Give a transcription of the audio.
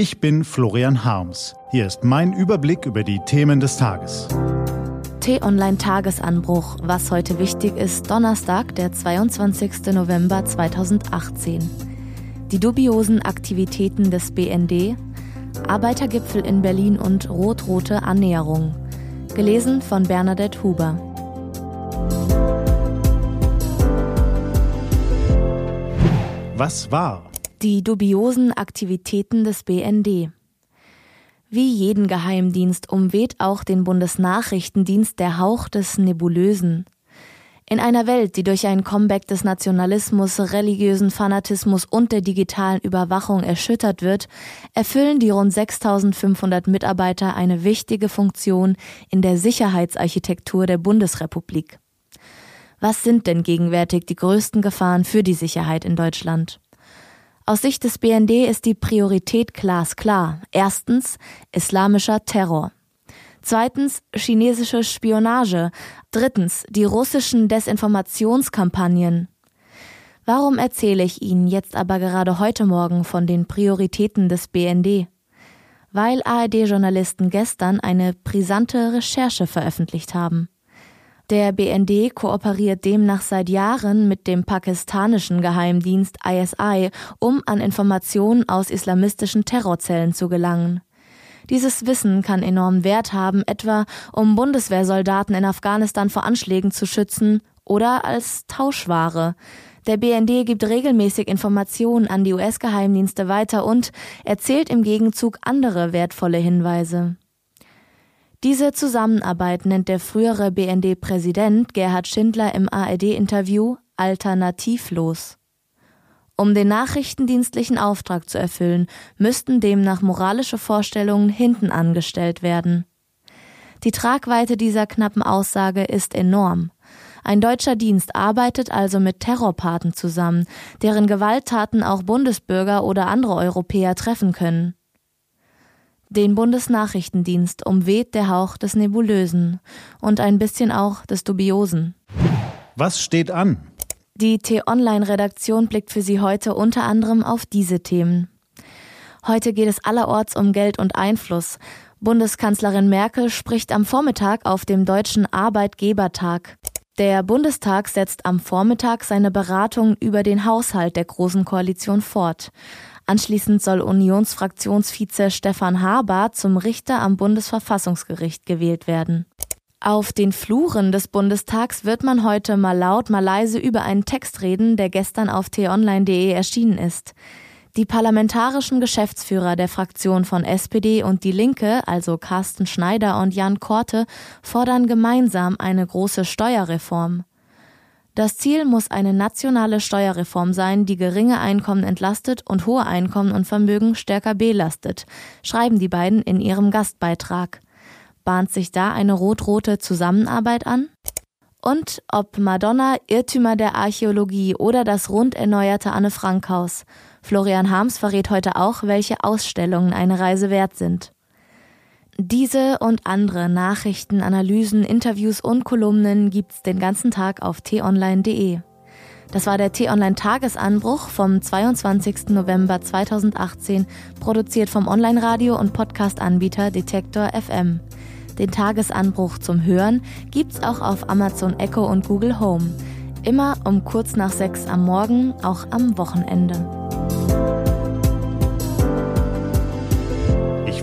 Ich bin Florian Harms. Hier ist mein Überblick über die Themen des Tages. T-Online Tagesanbruch. Was heute wichtig ist, Donnerstag, der 22. November 2018. Die dubiosen Aktivitäten des BND, Arbeitergipfel in Berlin und rot-rote Annäherung. Gelesen von Bernadette Huber. Was war? Die dubiosen Aktivitäten des BND. Wie jeden Geheimdienst umweht auch den Bundesnachrichtendienst der Hauch des Nebulösen. In einer Welt, die durch ein Comeback des Nationalismus, religiösen Fanatismus und der digitalen Überwachung erschüttert wird, erfüllen die rund 6500 Mitarbeiter eine wichtige Funktion in der Sicherheitsarchitektur der Bundesrepublik. Was sind denn gegenwärtig die größten Gefahren für die Sicherheit in Deutschland? Aus Sicht des BND ist die Priorität glasklar. Erstens islamischer Terror. Zweitens chinesische Spionage. Drittens die russischen Desinformationskampagnen. Warum erzähle ich Ihnen jetzt aber gerade heute Morgen von den Prioritäten des BND? Weil ARD-Journalisten gestern eine brisante Recherche veröffentlicht haben. Der BND kooperiert demnach seit Jahren mit dem pakistanischen Geheimdienst ISI, um an Informationen aus islamistischen Terrorzellen zu gelangen. Dieses Wissen kann enormen Wert haben, etwa um Bundeswehrsoldaten in Afghanistan vor Anschlägen zu schützen oder als Tauschware. Der BND gibt regelmäßig Informationen an die US-Geheimdienste weiter und erzählt im Gegenzug andere wertvolle Hinweise. Diese Zusammenarbeit nennt der frühere BND-Präsident Gerhard Schindler im ARD-Interview alternativlos. Um den nachrichtendienstlichen Auftrag zu erfüllen, müssten demnach moralische Vorstellungen hinten angestellt werden. Die Tragweite dieser knappen Aussage ist enorm. Ein deutscher Dienst arbeitet also mit Terrorpaten zusammen, deren Gewalttaten auch Bundesbürger oder andere Europäer treffen können. Den Bundesnachrichtendienst umweht der Hauch des Nebulösen und ein bisschen auch des Dubiosen. Was steht an? Die T-Online-Redaktion blickt für Sie heute unter anderem auf diese Themen. Heute geht es allerorts um Geld und Einfluss. Bundeskanzlerin Merkel spricht am Vormittag auf dem Deutschen Arbeitgebertag. Der Bundestag setzt am Vormittag seine Beratungen über den Haushalt der Großen Koalition fort. Anschließend soll Unionsfraktionsvize Stefan Haber zum Richter am Bundesverfassungsgericht gewählt werden. Auf den Fluren des Bundestags wird man heute mal laut, mal leise über einen Text reden, der gestern auf t-online.de erschienen ist. Die parlamentarischen Geschäftsführer der Fraktion von SPD und Die Linke, also Carsten Schneider und Jan Korte, fordern gemeinsam eine große Steuerreform. Das Ziel muss eine nationale Steuerreform sein, die geringe Einkommen entlastet und hohe Einkommen und Vermögen stärker belastet, schreiben die beiden in ihrem Gastbeitrag. Bahnt sich da eine rot-rote Zusammenarbeit an? Und ob Madonna, Irrtümer der Archäologie oder das rund erneuerte Anne Frank Haus. Florian Harms verrät heute auch, welche Ausstellungen eine Reise wert sind. Diese und andere Nachrichten, Analysen, Interviews und Kolumnen gibt's den ganzen Tag auf t-online.de. Das war der T-Online Tagesanbruch vom 22. November 2018, produziert vom Online-Radio und Podcast-Anbieter Detektor FM. Den Tagesanbruch zum Hören gibt's auch auf Amazon Echo und Google Home. Immer um kurz nach sechs am Morgen, auch am Wochenende.